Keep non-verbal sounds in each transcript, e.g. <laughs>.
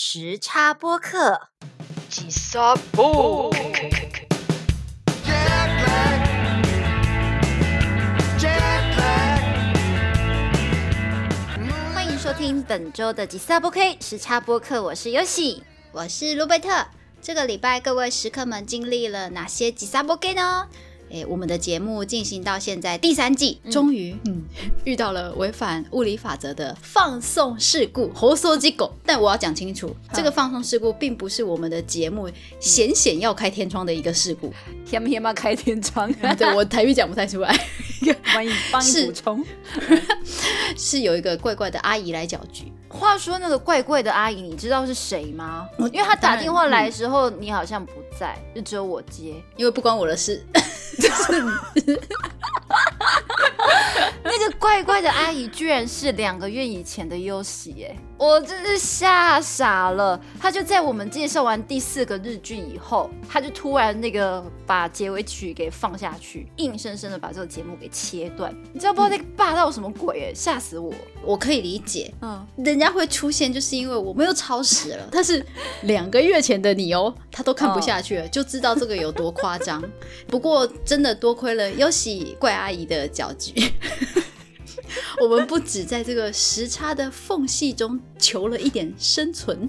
时差播客。吉萨布，欢迎收听本周的吉萨播 K 时差播客，我是尤喜。我是卢贝特。这个礼拜各位食客们经历了哪些吉萨波给呢？诶，我们的节目进行到现在第三季，终于嗯 <laughs> 遇到了违反物理法则的放送事故，猴缩鸡狗。但我要讲清楚，这个放送事故并不是我们的节目险险要开天窗的一个事故。<laughs> 天不天嘛开天窗？对我台语讲不太出来，<laughs> 欢迎帮你是补充。是有一个怪怪的阿姨来搅局。话说那个怪怪的阿姨，你知道是谁吗？我因为她打电话来的时候，你好像不在，就只有我接。因为不关我的事，<laughs> 怪怪的阿姨居然是两个月以前的优喜，哎，我真是吓傻了。她就在我们介绍完第四个日剧以后，她就突然那个把结尾曲给放下去，硬生生的把这个节目给切断。你知道不知道那个霸道什么鬼？哎，吓死我！我可以理解。嗯，人家会出现，就是因为我们又超时了。但是两个月前的你哦，他都看不下去了，就知道这个有多夸张。不过真的多亏了优喜怪阿姨的搅局，我们不止在这个时差的缝隙中求了一点生存，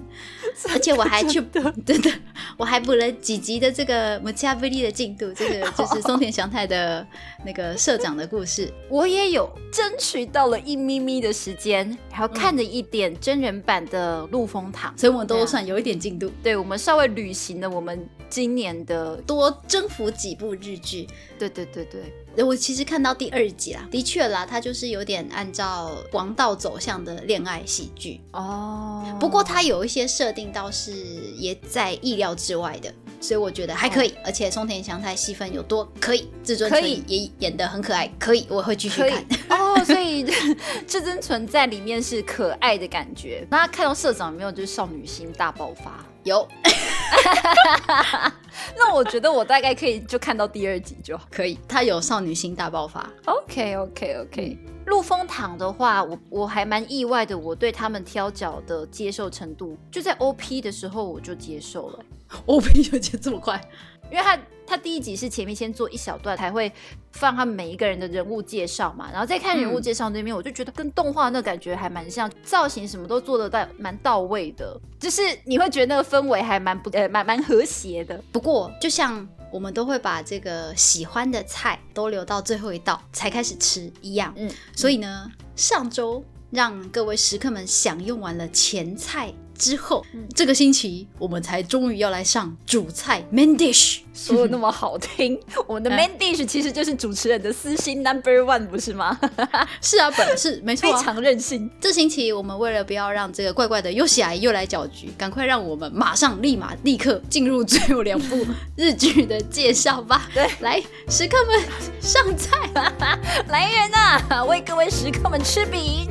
<laughs> 而且我还去 <laughs> 真的，我还补了几集的这个 m a c h a v e l i 的进度，这个 <laughs> 就是松田翔太的那个社长的故事。我也有争取到了一咪咪的时间，然后看了一点真人版的《陆风堂》所以我们都算有一点进度。对我们稍微履行了我们今年的，多征服几部日剧。对对对对，我其实看到第二集啦，的确啦，它就是有点按照王道走向的恋爱喜剧。哦，不过它有一些设定倒是也在意料之外的，所以我觉得还可以。而且松田翔太戏份有多，可以。至尊可以也演得很可爱，可以，我会继续看。哦，所以 <laughs> 至尊存在里面是可爱的感觉。那看到社长有没有就是少女心大爆发？有 <laughs> 那我觉得我大概可以就看到第二集就好。可以，他有少女心大爆发。OK OK OK，陆丰堂的话，我我还蛮意外的，我对他们挑脚的接受程度，就在 OP 的时候我就接受了，<laughs> OP 就接这么快。因为他他第一集是前面先做一小段，才会放他们每一个人的人物介绍嘛，然后再看人物介绍那边，我就觉得跟动画那感觉还蛮像，造型什么都做得到蛮到位的，就是你会觉得那个氛围还蛮不呃蛮蛮和谐的。不过，就像我们都会把这个喜欢的菜都留到最后一道才开始吃一样，嗯，所以呢，上周让各位食客们享用完了前菜之后，嗯这个星期我们才终于要来上主菜 main dish。说的那么好听，<laughs> 我们的 main dish 其实就是主持人的私心 number one，不是吗？<laughs> 是啊，本是没非错、啊。常任性。这星期我们为了不要让这个怪怪的优喜阿姨又来搅局，赶快让我们马上立马立刻进入最后两部 <laughs> 日剧的介绍吧。对，来，食客们上菜。来人呐、为各位食客们吃饼。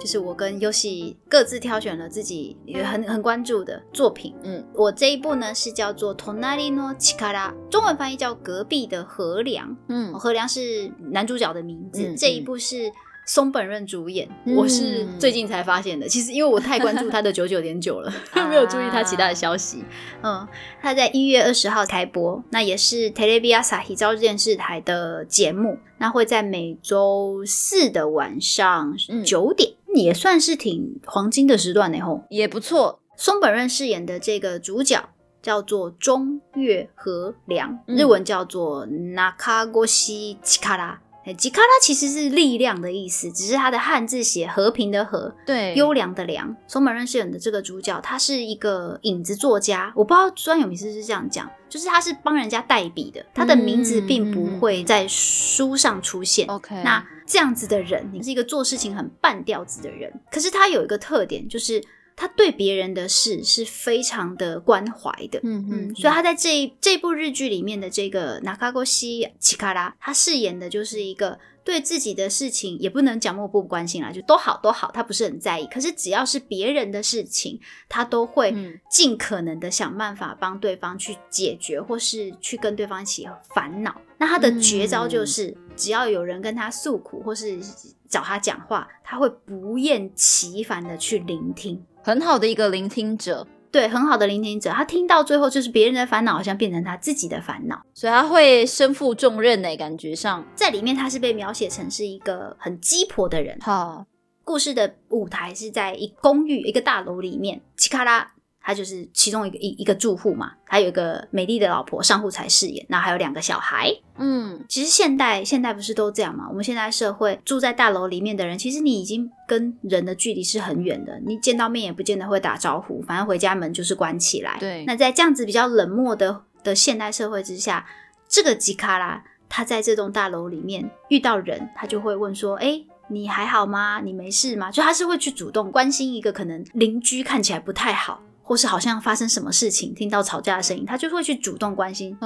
就是我跟优喜各自挑选了自己也很很关注的作品。嗯，我这一部呢是叫做《Tonari no Chikara》，中文翻译叫《隔壁的河梁》。嗯河梁是男主角的名字。嗯这一部是松本润主演，嗯我是最近才发现的。其实因为我太关注他的九九点九了，啊 <laughs> 没有注意他其他的消息。嗯，他在一月二十号开播，那也是 Televia Asahi 朝日电视台的节目，那会在每周四的晚上嗯九点，也算是挺黄金的时段呢。吼，也不错。松本润饰演的这个主角叫做中月和良，嗯日文叫做 Nakagoshi Chikara。哎，吉卡拉其实是力量的意思，只是它的汉字写和平的和，对优良的良。松本润饰演的这个主角，他是一个影子作家，我不知道专有名词是这样讲，就是他是帮人家代笔的，他的名字并不会在书上出现。OK，那这样子的人，你是一个做事情很半吊子的人，可是他有一个特点，就是他对别人的事是非常的关怀的。嗯嗯，所以他在这一这部日剧里面的这个 Nakagoshi Chikara，他饰演的就是一个对自己的事情也不能讲漠不关心啦，就都好都好，他不是很在意。可是只要是别人的事情，他都会嗯尽可能的想办法帮对方去解决，或是去跟对方一起烦恼。那他的绝招就是，只要有人跟他诉苦，或是找他讲话，他会不厌其烦的去聆听。很好的一个聆听者，对，很好的聆听者，他听到最后就是别人的烦恼，好像变成他自己的烦恼。所以他会身负重任呢，感觉上。在里面，他是被描写成是一个很鸡婆的人。好，故事的舞台是在一公寓一个大楼里面，奇卡拉他就是其中一个一一个住户嘛，他有一个美丽的老婆上户才饰演，然后还有两个小孩。嗯，其实现代现代不是都这样吗？我们现在社会住在大楼里面的人，其实你已经跟人的距离是很远的，你见到面也不见得会打招呼，反正回家门就是关起来。对那在这样子比较冷漠的的现代社会之下，这个吉卡拉他在这栋大楼里面遇到人，他就会问说：“哎、你还好吗？你没事吗？”就他是会去主动关心一个可能邻居看起来不太好，或是好像发生什么事情，听到吵架的声音，他就会去主动关心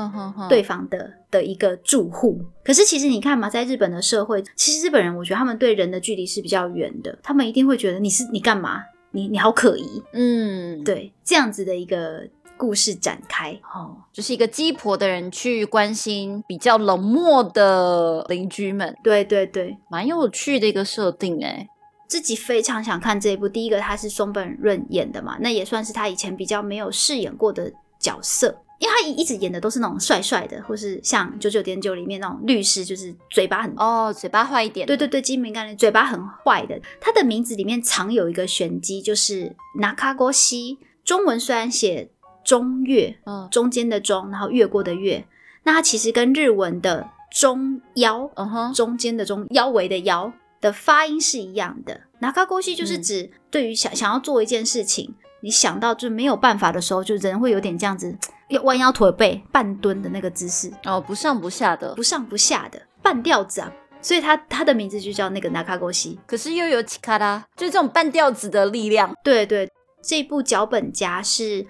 对方的的一个住户。可是其实你看嘛，在日本的社会，其实日本人我觉得他们对人的距离是比较远的，他们一定会觉得你是你干嘛？你你好可疑，嗯，，对这样子的一个故事展开。哦，就是一个鸡婆的人去关心比较冷漠的邻居们，对对对，蛮有趣的一个设定哎。自己非常想看这一部。第一个，他是松本润演的嘛，那也算是他以前比较没有饰演过的角色。因为他一直演的都是那种帅帅的，或是像《九九点九》里面那种律师，就是嘴巴很哦，嘴巴坏一点，对对对，精明干练，嘴巴很坏的。他的名字里面藏有一个玄机，就是拿卡国西。中文虽然写中越，嗯中间的中，然后越过的越，那他其实跟日文的中腰，嗯哼，中间的中，腰围的腰的发音是一样的。拿卡沟西就是嗯指对于想想要做一件事情，你想到就没有办法的时候，就人会有点这样子，要弯腰驼背、半蹲的那个姿势。哦，不上不下的不，上不下的半吊子啊，所以他他的名字就叫那个拿卡沟西。可是又有奇卡拉，就这种半吊子的力量。对对，这部脚本家是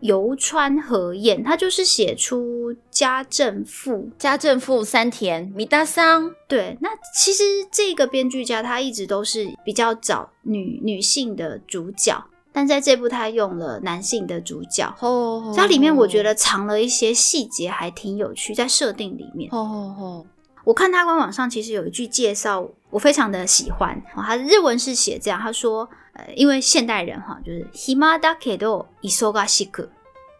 游川和彦，他就是写出家政妇。家政妇三田米大桑，对，那其实这个编剧家他一直都是比较找女女性的主角，但在这部他用了男性的主角。哦，它里面我觉得藏了一些细节，还挺有趣，在设定里面。哦哦哦，我看他官网上其实有一句介绍，我非常的喜欢。哦、他的日文是写这样，他说，呃，因为现代人哈，就是暇だけど忙しく、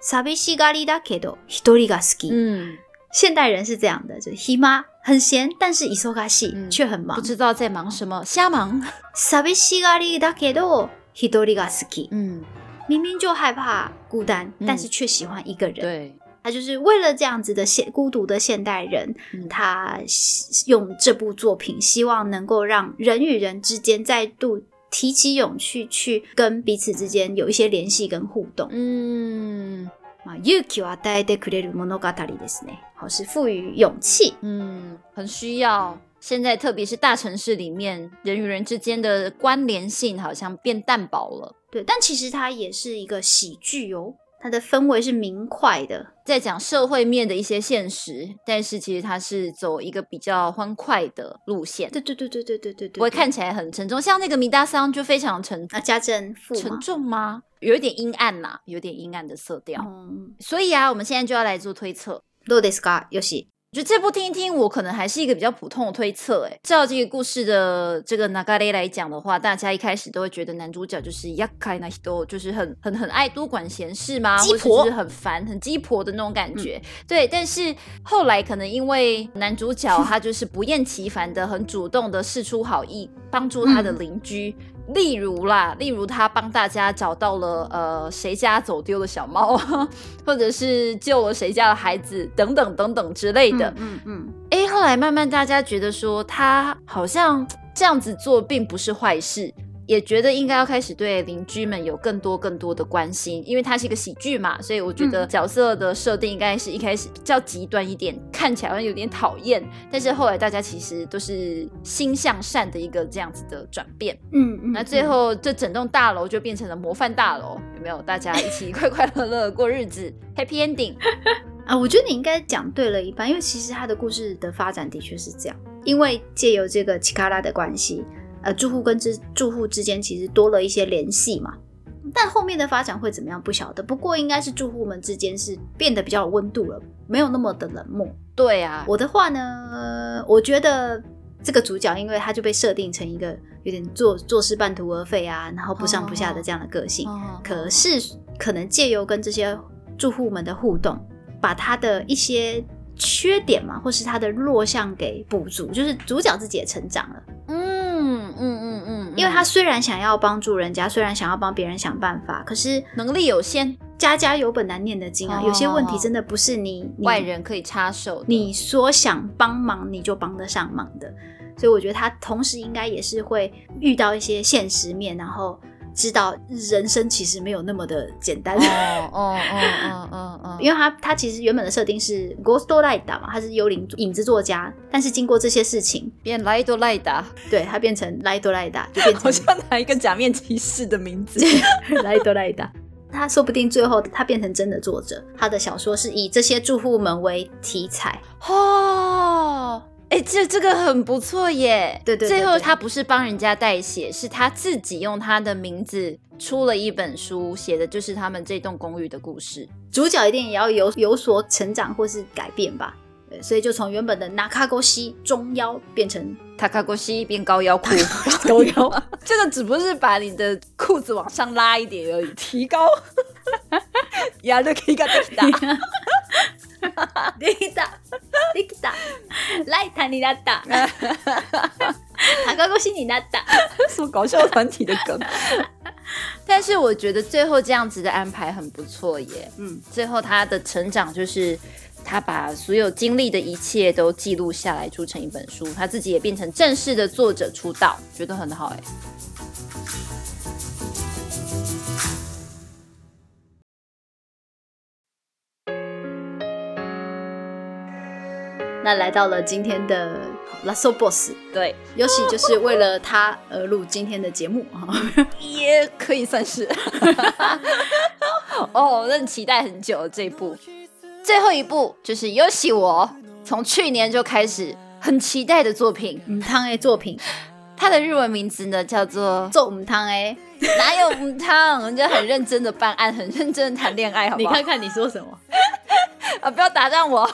寂しがりだけど一人が好き。嗯，现代人是这样的，就是暇很闲，但是忙し嗯却很忙不。知道在忙什么，瞎忙。寂しがりだけど一人が好き。嗯，明明就害怕孤单，嗯但是却喜欢一个人。对，他就是为了这样子的现孤独的现代人，嗯他希用这部作品，希望能够让人与人之间再度 提起勇气，去跟彼此之间有一些联系跟互动。嗯まあ勇気を与えてくれる物語ですね。好，是赋予勇气。嗯，很需要。现在特别是大城市里面，人与人之间的关联性好像变淡薄了。对，但其实它也是一个喜剧哦， 它的氛围是明快的。在讲社会面的一些现实，但是其实它是走一个比较欢快的路线，对对对对对对对对，不会看起来很沉重。像那个米大桑就非常沉啊家政妇沉嘛。重吗？有一点阴暗呐、有点阴暗的色调。嗯，所以啊，我们现在就要来做推测。どうですか？よし。 就这部听一听，我可能还是一个比较普通的推测。哎，照这个故事的这个 Nagare 来讲的话，大家一开始都会觉得男主角就是厄介那都就是很很很爱多管闲事嘛，鸡或者是很烦、很鸡婆的那种感觉。对，但是后来可能因为男主角他就是不厌其烦的、很主动的示出好意，帮助他的邻居。例如啦，例如他帮大家找到了呃谁家走丢的小猫，<laughs> 或者是救了谁家的孩子等等等等之类的。嗯嗯哎、后来慢慢大家觉得说他好像这样子做并不是坏事，也觉得应该要开始对邻居们有更多更多的关心，因为它是一个喜剧嘛，所以我觉得角色的设定应该是一开始比较极端一点，看起来好像有点讨厌，但是后来大家其实都是心向善的一个这样子的转变。嗯嗯。那最后这整栋大楼就变成了模范大楼，有没有？大家一起 <laughs> 快快乐乐过日子，Happy Ending。<laughs> 啊，我觉得你应该讲对了一半，因为其实他的故事的发展的确是这样。因为借由这个奇卡拉的关系，呃，住户跟之住户之间其实多了一些联系嘛。但后面的发展会怎么样不晓得，不过应该是住户们之间是变得比较有温度了，没有那么的冷漠。对啊，我的话呢，我觉得这个主角，因为他就被设定成一个有点做做事半途而废啊，然后不上不下的这样的个性。哦可是可能借由跟这些住户们的互动，把他的一些缺点嘛，或是他的弱项给补足，就是主角自己也成长了。嗯嗯嗯嗯嗯，因为他虽然想要帮助人家，虽然想要帮别人想办法，可是能力有限，家家有本难念的经啊，哦。有些问题真的不是你你外人可以插手的。你说想帮忙你就帮得上忙的，所以我觉得他同时应该也是会遇到一些现实面，然后知道人生其实没有那么的简单。哦 <laughs> 哦哦哦哦哦，因为他他其实原本的设定是 Ghost Writer 嘛，他是幽灵影子作家，但是经过这些事情，变莱多莱达，对他变成 Light Writer 就变成好像拿一个假面骑士的名字。<laughs> Light Writer。他说不定最后他变成真的作者，他的小说是以这些住户们为题材，哦，哎，这这个很不错耶。对对对对最后他不是帮人家代写，是他自己用他的名字出了一本书，写的就是他们这栋公寓的故事。主角一定也要有有所成长或是改变吧。对，所以就从原本的纳卡沟西中腰变成塔卡过西变高腰裤，<laughs> 高腰，<laughs> 这个只不过是把你的裤子往上拉一点而已，提高。<laughs> 呀，这可以干大。<laughs> できたできたライターになった<laughs> 高腰になった什么搞笑团体的梗？但是我觉得最后这样子的安排很不错耶。嗯，最后他的成长就是他把所有经历的一切都记录下来，出成一本书，他自己也变成正式的作者出道，觉得很好哎。 那来到了今天的 Lasso Boss，对，尤其就是为了他而录今天的节目啊。<laughs> 也可以算是。<laughs> 哦，我真的期待很久了这一部。最后一部就是尤其我从去年就开始很期待的作品，嗯汤 A 作品，它的日文名字呢叫做做母汤哎，哪有母汤？人家很认真的办案，很认真的谈恋爱，好不好？你看看你说什么？<laughs> 啊，不要打断我，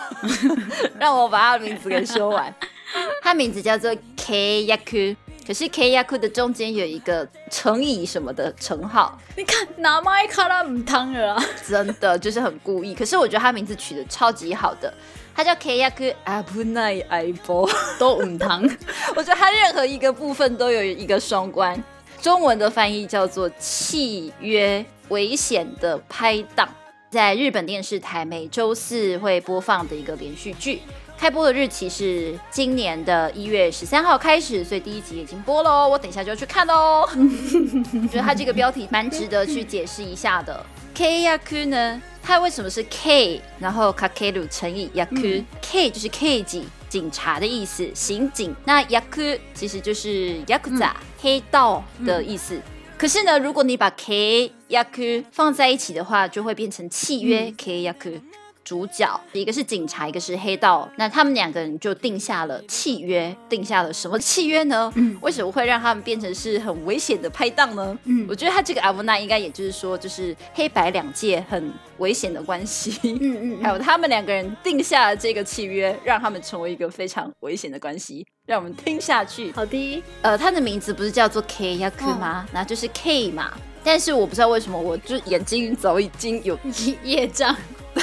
<laughs> 让我把他的名字给说完。<laughs> 他名字叫做 K Yaku，可是 K Yaku 的中间有一个乘以什么的称号，你看拿麦卡拉母汤了啊！真的就是很故意。可是我觉得他名字取得超级好的，他叫 K Yaku Abunai Aibo。<laughs> 都唔同，<laughs> 我觉得他任何一个部分都有一个双关。中文的翻译叫做契约危险的拍档，在日本电视台每周四会播放的一个连续剧。开播的日期是今年的一月十三号开始，所以第一集已经播喽。我等一下就要去看喽。<laughs> 我觉得它这个标题蛮值得去解释一下的。K yaku 呢，它为什么是 K，然后 kakeru 乘以 yaku，K、就是 K 级警察的意思，刑警。那 yaku 其实就是 yakuza、黑道的意思。可是呢，如果你把 K yaku 放在一起的话，就会变成契约、K yaku。主角一个是警察，一个是黑道，那他们两个人就定下了契约，定下了什么契约呢？嗯为什么会让他们变成是很危险的拍档呢？嗯我觉得他这个阿布纳应该也就是说，就是黑白两界很危险的关系。嗯嗯还有他们两个人定下了这个契约，让他们成为一个非常危险的关系，让我们听下去。好的，呃，他的名字不是叫做 K Yaku 吗？那就是 K 嘛。但是我不知道为什么，我就眼睛早已经有业障，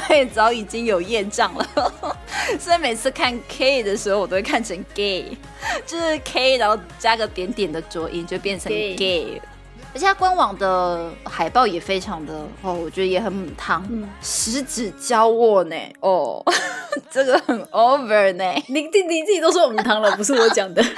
对，早已经有业障了，<laughs> 所以每次看 K 的时候，我都会看成 gay，就是 K，然后加个点点的浊音，就变成 Gay gay。而且它官网的海报也非常的哦，我觉得也很母汤，嗯十指交握呢，哦，<laughs> 这个很 over 呢。你你你自己都说母汤了，不是我讲的。<laughs>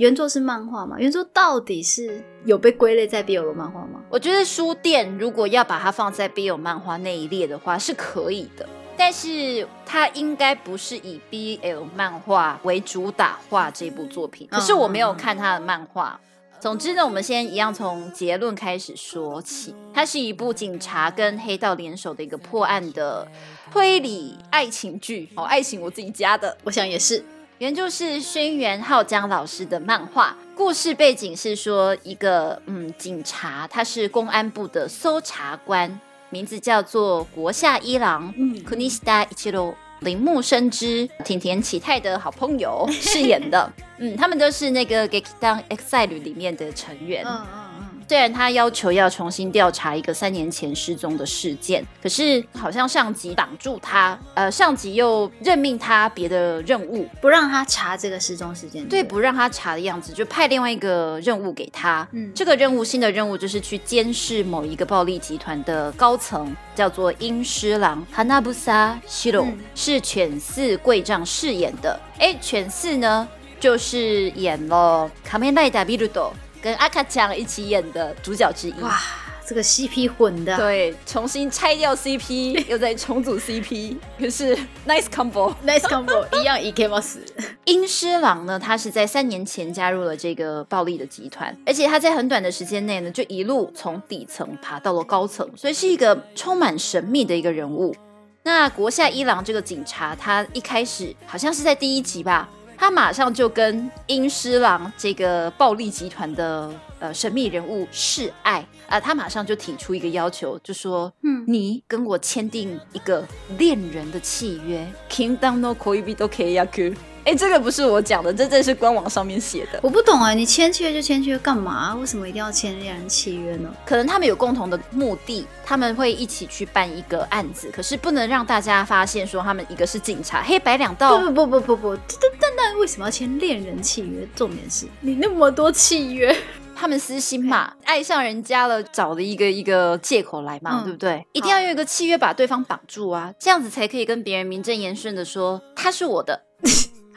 原作是漫画吗？原作到底是有被归类在 BL 漫画吗？我觉得书店如果要把它放在 BL 漫画那一列的话是可以的，但是它应该不是以 BL 漫画为主打画这部作品。可是我没有看它的漫画，总之呢，我们先一样从结论开始说起。它是一部警察跟黑道联手的一个破案的推理爱情剧哦，爱情我自己加的。我想也是。原著是轩辕浩江老师的漫画，故事背景是说一个嗯警察，他是公安部的搜查官，名字叫做国下一郎，嗯 Kunista Ichiro。铃木生之、挺田启太的好朋友饰演的，嗯，他们都是那个《Gekidan Exile》里面的成员。嗯嗯虽然他要求要重新调查一个三年前失踪的事件，可是好像上级挡住他，呃，上级又任命他别的任务，不让他查这个失踪事件。对，不让他查的样子，就派另外一个任务给他。嗯这个任务新的任务就是去监视某一个暴力集团的高层，叫做鹰狮郎 Hanabusa Shiro，、嗯是犬饲贵丈饰演的。哎，犬饲呢，就是演了《卡梅赖达比鲁多》跟阿卡强一起演的主角之一。哇，这个 CP 混的，对，重新拆掉 CP，<laughs> 又再重组 CP，可是 nice combo。，Nice combo，一样 E K 吗？死。鹰狮郎呢，他是在三年前加入了这个暴力的集团，而且他在很短的时间内呢，就一路从底层爬到了高层，所以是一个充满神秘的一个人物。那国下一郎这个警察，他一开始好像是在第一集吧，他马上就跟英狮郎这个暴力集团的呃神秘人物示爱啊、他马上就提出一个要求，就说，嗯你跟我签订一个恋人的契约，Kingdom no koibi do k y a k 哎，这个不是我讲的，这这是官网上面写的。我不懂啊，你签契约就签契约干嘛？为什么一定要签恋人契约呢？可能他们有共同的目的，他们会一起去办一个案子，可是不能让大家发现说他们一个是警察，黑白两道。不不不不不不，但但但为什么要签恋人契约？重点是你那么多契约，他们私心嘛，<laughs> 爱上人家了，找了一个一个借口来嘛，嗯对不对？一定要用一个契约把对方绑住啊，这样子才可以跟别人名正言顺的说他是我的。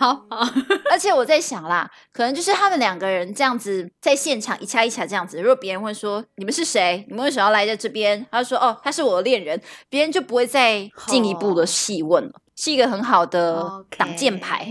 好好，而且我在想啦，可能就是他们两个人这样子在现场一掐一掐这样子，如果别人问说你们是谁，你们为什么要来在这边？他就说哦，他是我的恋人，别人就不会再进一步的细问了，是一个很好的挡箭牌。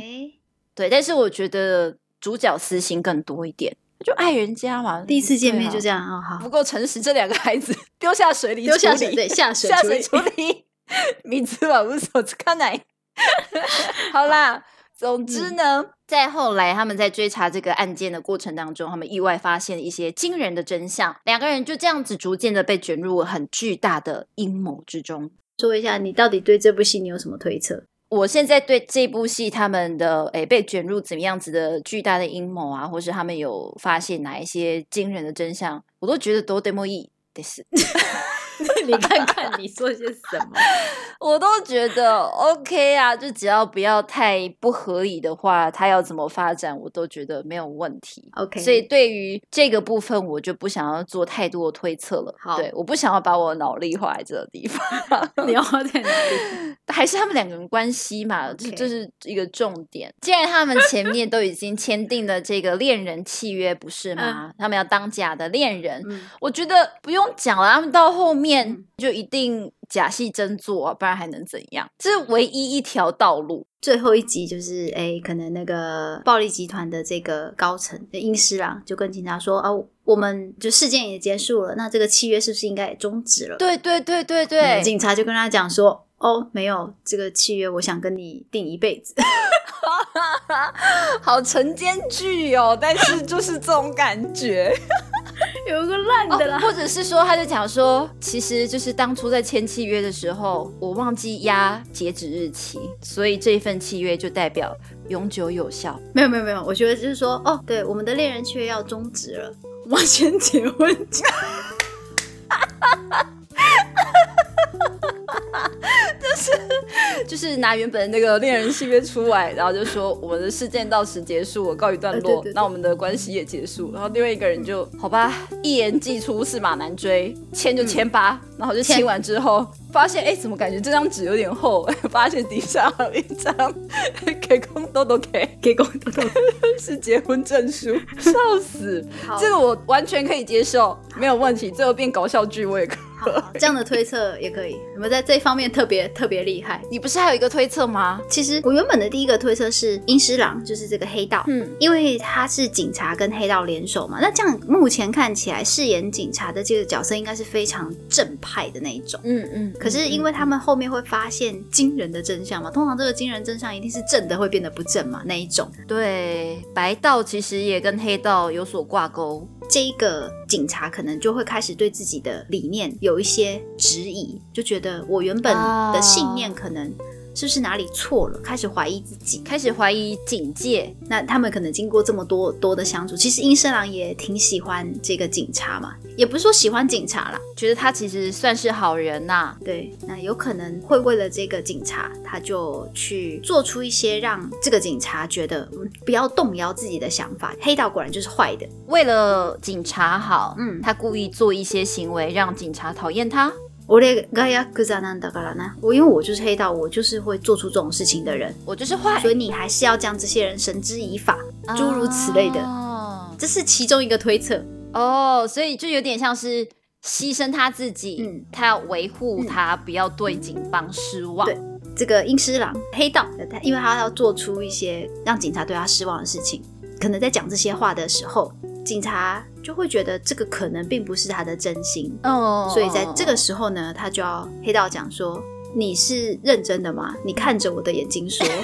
对，但是我觉得主角私心更多一点，就爱人家嘛。第一次见面就这样啊，好，不够诚实，这两个孩子 <laughs> 丢下水里丢下水对下水下水处理，<laughs> 名字吧，无所看来。<laughs> 好啦，总之呢，在后来他们在追查这个案件的过程当中，他们意外发现一些惊人的真相，两个人就这样子逐渐的被卷入很巨大的阴谋之中。说一下你到底对这部戏你有什么推测？我现在对这部戏他们的诶被卷入怎么样子的巨大的阴谋啊，或是他们有发现哪一些惊人的真相，我都觉得都 demo 意的是。<laughs> <laughs> 你看看你说些什么？<laughs> 我都觉得 OK 啊，就只要不要太不合理的话，他要怎么发展，我都觉得没有问题。OK 所以对于这个部分，我就不想要做太多的推测了。好对，我不想要把我脑力花在这个地方，<laughs> 你要花在哪里？还是他们两个人关系嘛，这是一个重点。既然他们前面都已经签订了这个恋人契约，不是吗？他们要当假的恋人，嗯，我觉得不用讲了，他们到后面嗯就一定假戏真做啊，不然还能怎样？这是唯一一条道路。最后一集就是哎，可能那个暴力集团的这个高层的英师郎就跟警察说啊，我们就事件也结束了，那这个契约是不是应该也终止了？对对对对嗯对，警察就跟他讲说。哦，没有这个契约，我想跟你定一辈子。<laughs> 好晨间剧哦，但是就是这种感觉。<laughs> <laughs> 有一个烂的啦，哦或者是说，他就讲说，其实就是当初在签契约的时候，我忘记压截止日期，所以这一份契约就代表永久有效。没有没有没有，我觉得就是说，哦，对，我们的恋人契约要终止了，我们要先结婚。<laughs> 就是拿原本的那个恋人契约出来，然后就说我们的事件到此结束，我告一段落呃对对，对那我们的关系也结束。然后另外一个人就好吧，<laughs> 一言既出驷马难追，签就签吧。然后就签完之后，发现哎，怎么感觉这张纸有点厚？<laughs> 发现底下还有一张给公豆豆给给公豆豆，是结婚证书，笑死！这个我完全可以接受，没有问题。最后变搞笑剧我也可好这样的推测也可以。你们在这方面特别特别厉害。你不是还有一个推测吗？其实我原本的第一个推测是阴狮郎，就是这个黑道，嗯，因为他是警察跟黑道联手嘛。那这样目前看起来，饰演警察的这个角色应该是非常正派的那一种。嗯嗯。可是因为他们后面会发现惊人的真相嘛，通常这个惊人真相一定是正的会变得不正嘛，那一种。对，白道其实也跟黑道有所挂钩。这一个警察可能就会开始对自己的理念有一些质疑，就觉得我原本的信念可能是不是哪里错了，开始怀疑自己，开始怀疑警戒。那他们可能经过这么多多的相处，其实阴生郎也挺喜欢这个警察嘛，也不是说喜欢警察啦，觉得他其实算是好人呐、对，那有可能会为了这个警察，他就去做出一些让这个警察觉得、嗯、不要动摇自己的想法。黑道果然就是坏的，为了警察好，嗯他故意做一些行为让警察讨厌他。我这个呀，可咋难的噶啦呢？我因为我就是黑道，我就是会做出这种事情的人，我就是坏，所以你还是要将这些人绳之以法，诸如此类的。哦这是其中一个推测。哦，所以就有点像是牺牲他自己，嗯他要维护他，不要对警方失望。对这个阴狮郎黑道，因为他要做出一些让警察对他失望的事情，可能在讲这些话的时候，警察就会觉得这个可能并不是他的真心，哦所以在这个时候呢，他就要黑道讲说：“你是认真的吗？你看着我的眼睛说。<laughs>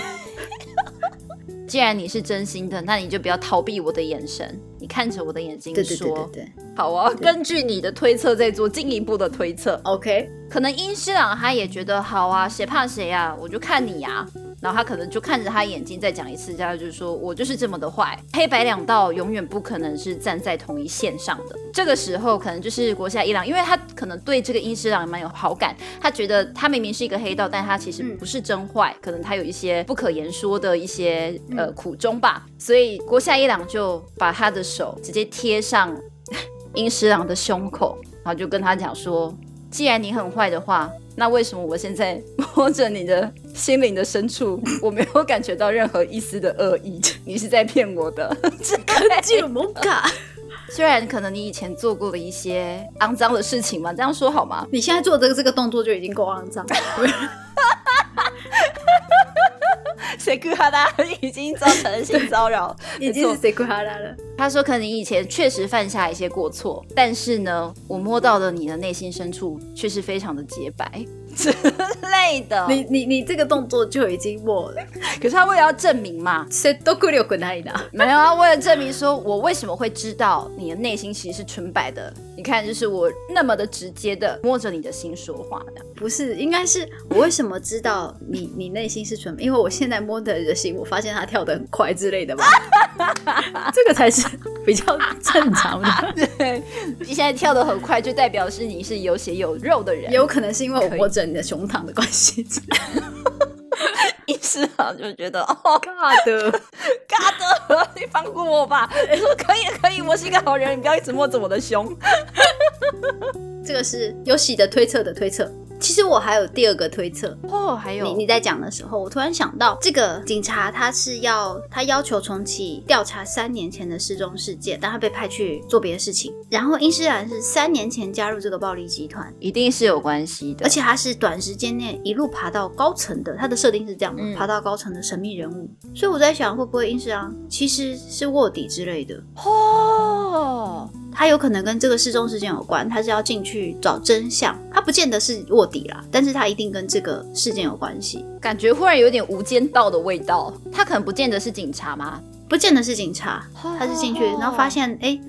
既然你是真心的，那你就不要逃避我的眼神，你看着我的眼睛对对对说。对对好，我要根据你的推测再做进一步的推测。，OK，可能殷师朗他也觉得好啊，谁怕谁啊，我就看你呀、然后他可能就看着他眼睛再讲一次，他就是说我就是这么的坏。黑白两道永远不可能是站在同一线上的。这个时候可能就是国下一郎，因为他可能对这个殷师郎蛮有好感，他觉得他明明是一个黑道，但他其实不是真坏，可能他有一些不可言说的一些呃苦衷吧。所以国下一郎就把他的手直接贴上殷师郎的胸口，然后就跟他讲说。既然你很坏的话，那为什么我现在摸着你的心灵的深处，我没有感觉到任何一丝的恶意？你是在骗我的。<laughs> 进入蒙卡。虽然可能你以前做过的一些肮脏的事情嘛，这样说好吗？你现在做这个这个动作就已经够肮脏了。<laughs> <laughs> 谁跟他的？已经造成性骚扰，已经是谁夸他了？他说：“可能你以前确实犯下一些过错，但是呢，我摸到了你的内心深处，却是非常的洁白之类的。你你你这个动作就已经我了。可是他为了要证明嘛，谁都过了滚来的。没有啊，为了证明说我为什么会知道你的内心其实是纯白的。你看，就是我那么的直接的摸着你的心说话的。不是，应该是我为什么知道你 <laughs> 你内心是纯白？因为我现在摸着你的心，我发现它跳得很快之类的吧。<laughs> 这个才是比较正常的。<laughs> 对，你现在跳得很快，就代表是你是有血有肉的人。有可能是因为我可以摸着你的胸膛的关系。意识好就觉得哦，尬的，<laughs> 尬的，<laughs> 你放过我吧。你说可以可以，我是一个好人，你不要一直摸着我的胸。<laughs> 这个是有喜的推测的推测。其实我还有第二个推测，哦，还有。你你在讲的时候，我突然想到，这个警察他是要他要求重启调查三年前的失踪事件，但他被派去做别的事情。然后殷诗兰是三年前加入这个暴力集团，一定是有关系的，而且他是短时间内一路爬到高层的，他的设定是这样爬到高层的神秘人物。所以我在想，会不会殷诗兰其实是卧底之类的？哦，他有可能跟这个失踪事件有关，他是要进去找真相，他不见得是卧底啦，但是他一定跟这个事件有关系，感觉忽然有点无间道的味道。他可能不见得是警察吗？不见得是警察，他是进去，然后发现哎。诶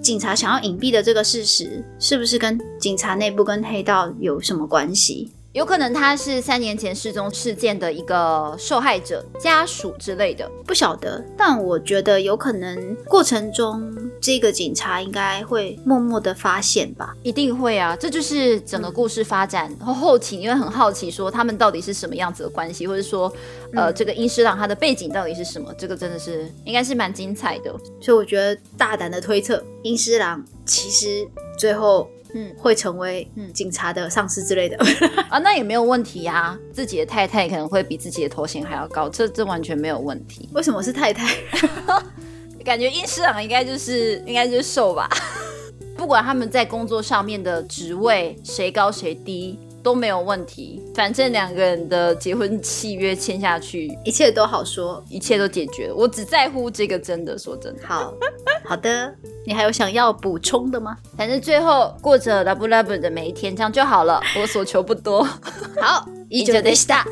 警察想要隐蔽的这个事实，是不是跟警察内部跟黑道有什么关系？有可能他是三年前失踪事件的一个受害者家属之类的。不晓得，但我觉得有可能过程中这个警察应该会默默的发现吧。一定会啊，这就是整个故事发展。然后后期你会很好奇，说他们到底是什么样子的关系，或者说，呃，这个殷师郎他的背景到底是什么？这个真的是应该是蛮精彩的。所以我觉得大胆的推测，殷师郎其实最后嗯会成为嗯警察的上司之类的。<laughs> 啊，那也没有问题啊。自己的太太可能会比自己的头衔还要高，这这完全没有问题。为什么是太太？<laughs> 感觉殷师长应该就是应该就是瘦吧？<laughs> 不管他们在工作上面的职位谁高谁低都没有问题，反正两个人的结婚契约签下去，一切都好说。一切都解决了。我只在乎这个，真的说真的。好好的，你还有想要补充的吗？反正最后过着 love love 的每一天，这样就好了。我所求不多。好，<laughs> 以上でした。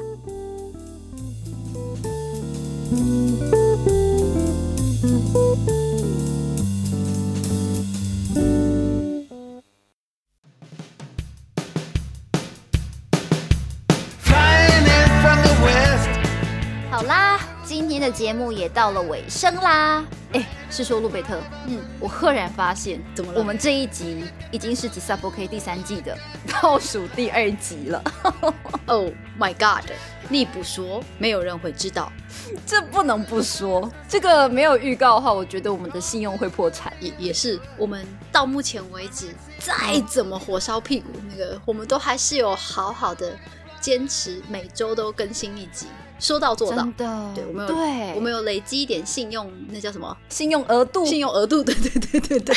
节目也到了尾声啦。哎，是说路贝特，嗯，我赫然发现，怎么了我们这一集已经是《吉萨 ok》第三季的倒数第二集了。<laughs> Oh my God！你不说，没有人会知道。<laughs> 这不能不说，这个没有预告的话，我觉得我们的信用会破产。也也是，我们到目前为止，再怎么火烧屁股，那个我们都还是有好好的坚持，每周都更新一集，说到做到。对我们有对。我们有累积一点信用那叫什么？信用额度。信用额度对对对对对。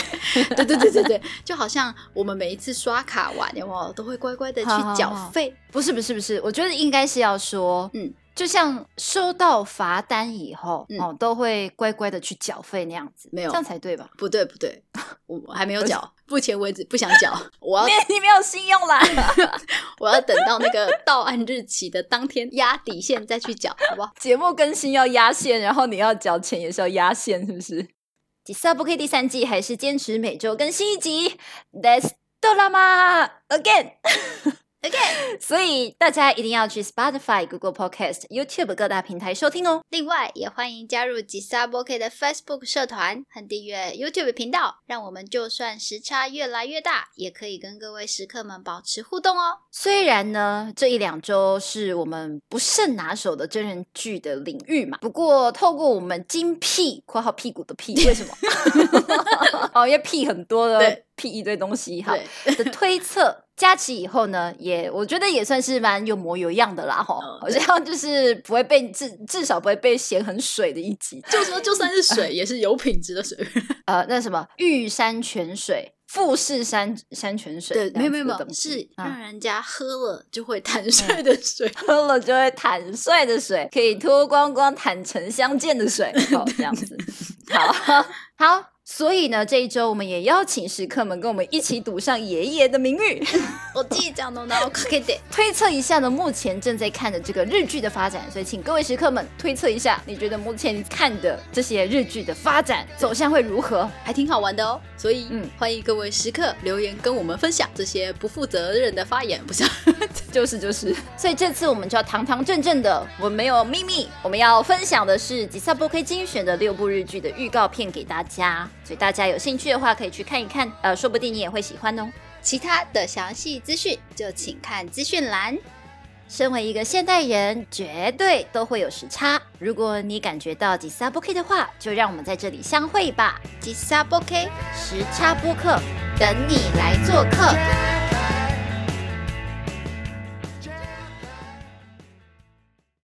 对对对对 <laughs> 对。就好像我们每一次刷卡完的话都会乖乖的去缴费。不是不是不是我觉得应该是要说嗯。就像收到罚单以后，嗯哦，都会乖乖的去缴费那样子，没有这样才对吧？不对不对，<laughs> 我我还没有缴，目前为止不想缴，<laughs> 我要你你没有信用啦，<laughs> 我要等到那个到案日期的当天压底线再去缴，好不好？节目更新要压线，然后你要缴钱也是要压线，是不是？吉萨不 K 第三季还是坚持每周更新一集啦吗？Again。Again，所以大家一定要去 Spotify、Google Podcast、YouTube 各大平台收听哦。另外，也欢迎加入吉萨波 K 的 Facebook 社团和订阅 YouTube 频道，让我们就算时差越来越大，也可以跟各位食客们保持互动哦。虽然呢，这一两周是我们不甚拿手的真人剧的领域嘛，不过透过我们精辟（括号屁股的屁），<laughs> 为什么？<laughs> 哦，因为屁很多的对，屁一堆东西，哈，的推测。加起以后呢，也我觉得也算是蛮有模有样的啦，吼，哦好像就是不会被至至少不会被嫌很水的一集。就说就算是水，<laughs> 也是有品质的水。呃，那什么玉山泉水、富士山山泉水，对，没有没有没有，是啊让人家喝了就会坦率的水。<laughs> 喝了就会坦率的水，可以脱光光、坦诚相见的水，<laughs> 好这样子。好好，所以呢，这一周我们也邀请食客们跟我们一起赌上爷爷的名誉，<laughs> 我记讲的呢，可以的。推测一下呢目前正在看的这个日剧的发展。所以，请各位食客们推测一下，你觉得目前看的这些日剧的发展走向会如何？还挺好玩的哦，所以嗯欢迎各位食客留言跟我们分享这些不负责任的发言，不是？<laughs> 就是就是，所以这次我们就要堂堂正正的，我们没有秘密，我们要分享的是吉萨波 K 精选的六部日剧的预告片给大家，所以大家有兴趣的话可以去看一看，呃，说不定你也会喜欢哦。其他的详细资讯就请看资讯栏。身为一个现代人，绝对都会有时差。如果你感觉到吉萨波 K 的话，就让我们在这里相会吧。吉萨波 K。时差播客，等你来做客。